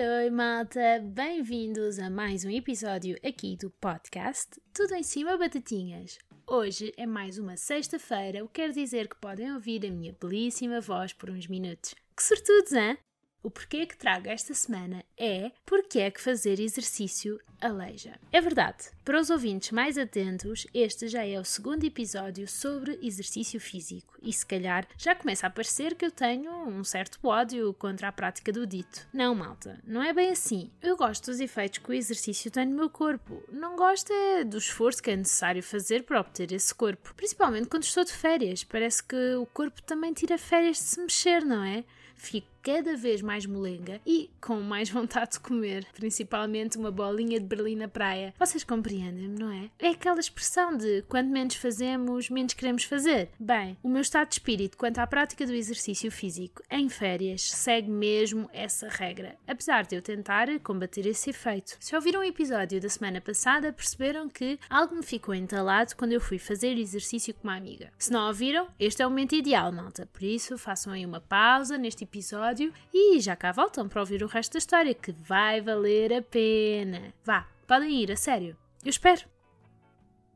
Oi, malta! Bem-vindos a mais um episódio aqui do podcast Tudo em Cima Batatinhas. Hoje é mais uma sexta-feira, o que quer dizer que podem ouvir a minha belíssima voz por uns minutos. Que sortudos, hein? O porquê que trago esta semana é porque é que fazer exercício aleija. É verdade, para os ouvintes mais atentos, este já é o segundo episódio sobre exercício físico e se calhar já começa a parecer que eu tenho um certo ódio contra a prática do dito. Não, malta, não é bem assim. Eu gosto dos efeitos que o exercício tem no meu corpo. Não gosto é do esforço que é necessário fazer para obter esse corpo. Principalmente quando estou de férias. Parece que o corpo também tira férias de se mexer, não é? Fico cada vez mais molenga e com mais vontade de comer, principalmente uma bolinha de Berlim na praia. Vocês compreendem-me, não é? É aquela expressão de quanto menos fazemos, menos queremos fazer. Bem, o meu estado de espírito quanto à prática do exercício físico em férias segue mesmo essa regra, apesar de eu tentar combater esse efeito. Se ouviram o episódio da semana passada, perceberam que algo me ficou entalado quando eu fui fazer exercício com uma amiga. Se não ouviram, este é o momento ideal, malta. Por isso, façam aí uma pausa neste episódio e já cá voltam para ouvir o resto da história, que vai valer a pena. Vá, podem ir, a sério. Eu espero.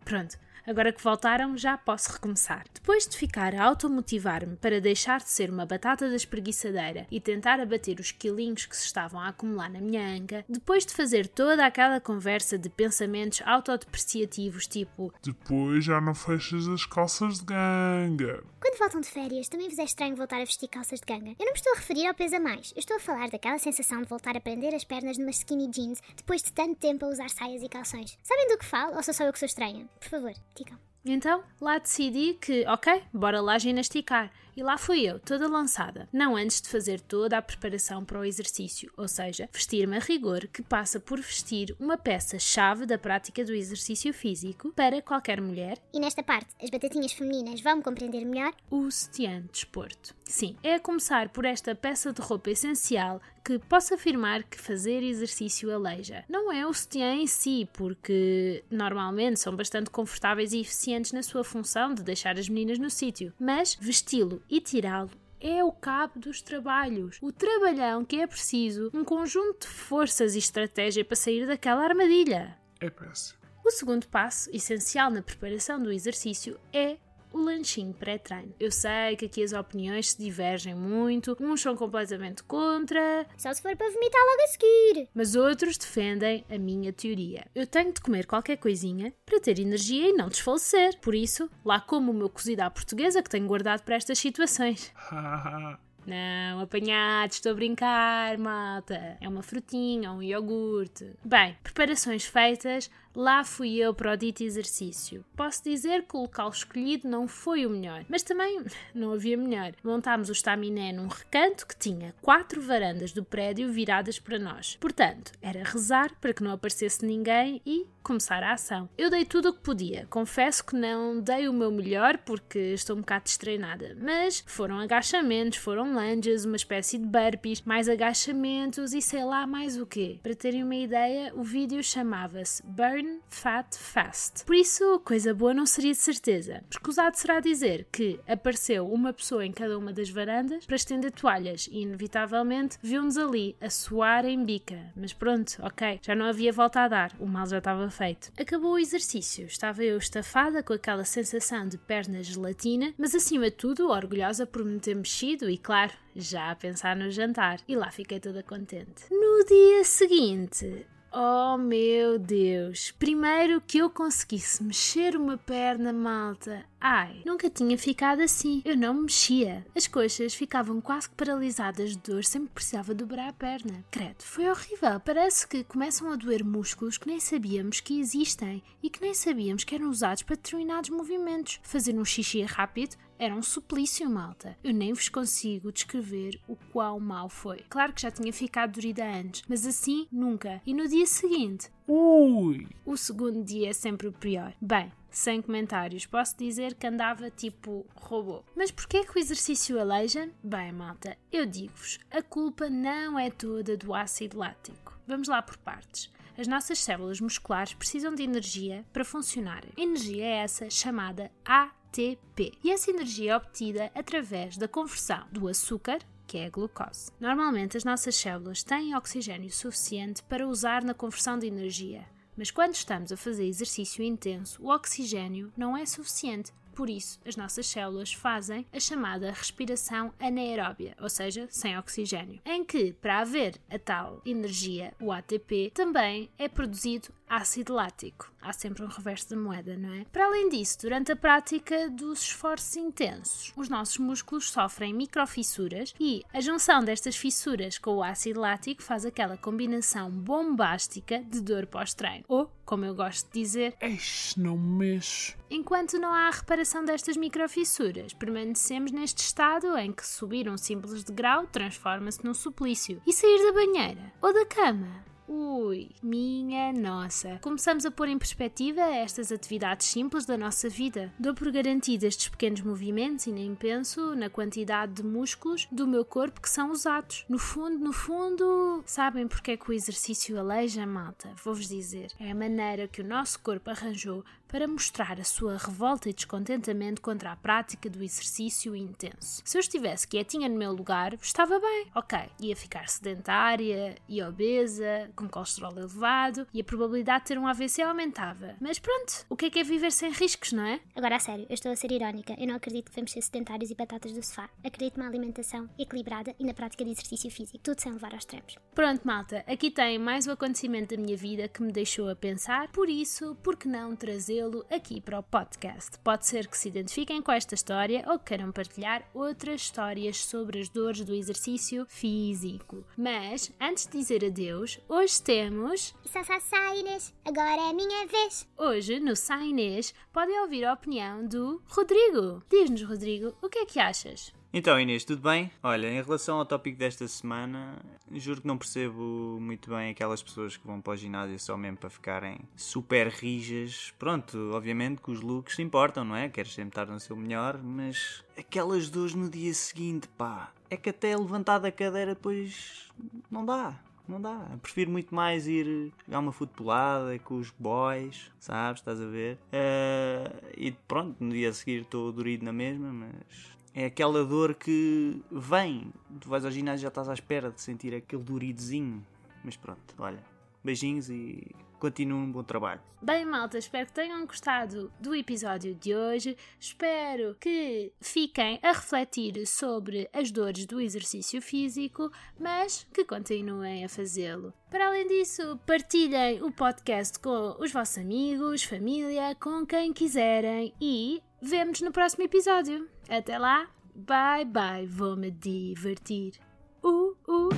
Pronto. Agora que voltaram, já posso recomeçar. Depois de ficar a automotivar-me para deixar de ser uma batata da espreguiçadeira e tentar abater os quilinhos que se estavam a acumular na minha anca, depois de fazer toda aquela conversa de pensamentos autodepreciativos tipo Depois já não fechas as calças de ganga. Quando voltam de férias, também vos é estranho voltar a vestir calças de ganga? Eu não me estou a referir ao peso a mais. Eu estou a falar daquela sensação de voltar a prender as pernas numa skinny jeans depois de tanto tempo a usar saias e calções. Sabem do que falo ou sou só eu que sou estranha? Por favor, digam. Então, lá decidi que, ok, bora lá ginasticar. E lá fui eu, toda lançada. Não antes de fazer toda a preparação para o exercício, ou seja, vestir-me a rigor, que passa por vestir uma peça-chave da prática do exercício físico para qualquer mulher. E nesta parte, as batatinhas femininas vão compreender melhor? O sutiã de desporto. Sim, é a começar por esta peça de roupa essencial que posso afirmar que fazer exercício aleija. Não é o sutiã em si, porque normalmente são bastante confortáveis e eficientes na sua função de deixar as meninas no sítio, mas vesti-lo e tirá-lo é o cabo dos trabalhos. O trabalhão que é preciso um conjunto de forças e estratégia para sair daquela armadilha. É péssimo. O segundo passo, essencial na preparação do exercício, é o lanchinho pré-treino. Eu sei que aqui as opiniões se divergem muito, uns são completamente contra, Só se for para vomitar logo a seguir. mas outros defendem a minha teoria. Eu tenho de comer qualquer coisinha para ter energia e não desfalecer. Por isso, lá como o meu cozido à portuguesa que tenho guardado para estas situações. Não, apanhado, estou a brincar, malta. É uma frutinha um iogurte. Bem, preparações feitas, lá fui eu para o dito exercício. Posso dizer que o local escolhido não foi o melhor, mas também não havia melhor. Montámos o estaminé num recanto que tinha quatro varandas do prédio viradas para nós. Portanto, era rezar para que não aparecesse ninguém e começar a ação. Eu dei tudo o que podia. Confesso que não dei o meu melhor porque estou um bocado destreinada, mas foram agachamentos, foram lunges, uma espécie de burpees, mais agachamentos e sei lá mais o quê. Para terem uma ideia, o vídeo chamava-se Burn Fat Fast. Por isso, coisa boa não seria de certeza. Escusado será dizer que apareceu uma pessoa em cada uma das varandas para estender toalhas e, inevitavelmente, viu-nos ali a suar em bica. Mas pronto, ok, já não havia volta a dar, o mal já estava feito. Acabou o exercício, estava eu estafada com aquela sensação de perna gelatina, mas acima de tudo orgulhosa por me ter mexido e, claro, já a pensar no jantar. E lá fiquei toda contente. No dia seguinte, Oh meu Deus! Primeiro que eu conseguisse mexer uma perna, malta. Ai, nunca tinha ficado assim. Eu não me mexia. As coxas ficavam quase que paralisadas de dor sempre precisava dobrar a perna. Credo, foi horrível. Parece que começam a doer músculos que nem sabíamos que existem e que nem sabíamos que eram usados para determinados movimentos. Fazer um xixi rápido era um suplício, malta. Eu nem vos consigo descrever o quão mal foi. Claro que já tinha ficado dorida antes, mas assim nunca. E no dia seguinte, Ui! o segundo dia é sempre o pior. Bem, sem comentários, posso dizer que andava tipo robô. Mas porquê que o exercício aleija? Bem, malta, eu digo-vos, a culpa não é toda do ácido lático. Vamos lá por partes. As nossas células musculares precisam de energia para funcionarem. Energia é essa chamada ATP. E essa energia é obtida através da conversão do açúcar, que é a glucose. Normalmente, as nossas células têm oxigênio suficiente para usar na conversão de energia, mas quando estamos a fazer exercício intenso, o oxigênio não é suficiente. Por isso, as nossas células fazem a chamada respiração anaeróbia, ou seja, sem oxigênio, em que, para haver a tal energia, o ATP, também é produzido ácido lático. Há sempre um reverso da moeda, não é? Para além disso, durante a prática dos esforços intensos, os nossos músculos sofrem microfissuras e a junção destas fissuras com o ácido lático faz aquela combinação bombástica de dor pós-treino. Ou, como eu gosto de dizer, Eixe, não mexo. Enquanto não há a reparação destas microfissuras, permanecemos neste estado em que subir um simples degrau transforma-se num suplício. E sair da banheira ou da cama Ui, minha nossa! Começamos a pôr em perspectiva estas atividades simples da nossa vida. Dou por garantido estes pequenos movimentos e nem penso na quantidade de músculos do meu corpo que são usados. No fundo, no fundo, sabem porque é que o exercício aleija, malta? Vou-vos dizer. É a maneira que o nosso corpo arranjou para mostrar a sua revolta e descontentamento contra a prática do exercício intenso. Se eu estivesse quietinha no meu lugar, estava bem. Ok, ia ficar sedentária e obesa, com colesterol elevado e a probabilidade de ter um AVC aumentava. Mas pronto, o que é que é viver sem riscos, não é? Agora a sério, eu estou a ser irónica. Eu não acredito que vamos ser sedentários e batatas do sofá. Acredito numa alimentação equilibrada e na prática de exercício físico, tudo sem levar aos extremos. Pronto, malta, aqui tem mais um acontecimento da minha vida que me deixou a pensar, por isso, por que não trazer trazê-lo aqui para o podcast. Pode ser que se identifiquem com esta história ou queiram partilhar outras histórias sobre as dores do exercício físico. Mas, antes de dizer adeus, hoje temos. Sá, sá, Inês, agora é a minha vez. Hoje, no Sá Inês, podem ouvir a opinião do Rodrigo. Diz-nos, Rodrigo, o que é que achas? Então Inês, tudo bem? Olha, em relação ao tópico desta semana, juro que não percebo muito bem aquelas pessoas que vão para o ginásio só mesmo para ficarem super rijas. Pronto, obviamente que os looks importam, não é? Queres sempre estar no seu melhor, mas aquelas dores no dia seguinte, pá, é que até levantar da cadeira depois não dá. Não dá. prefiro muito mais ir jogar uma futebolada com os boys, sabes? Estás a ver? Uh, e pronto, no dia a seguir estou dorido na mesma, mas é aquela dor que vem. Tu vais ao ginásio e já estás à espera de sentir aquele duridozinho. Mas pronto, olha. Beijinhos e continuem um bom trabalho. Bem, malta, espero que tenham gostado do episódio de hoje. Espero que fiquem a refletir sobre as dores do exercício físico, mas que continuem a fazê-lo. Para além disso, partilhem o podcast com os vossos amigos, família, com quem quiserem e vemos no próximo episódio. Até lá, bye bye, vou me divertir. Uh, uh.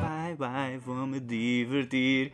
Bye bye, vou me divertir.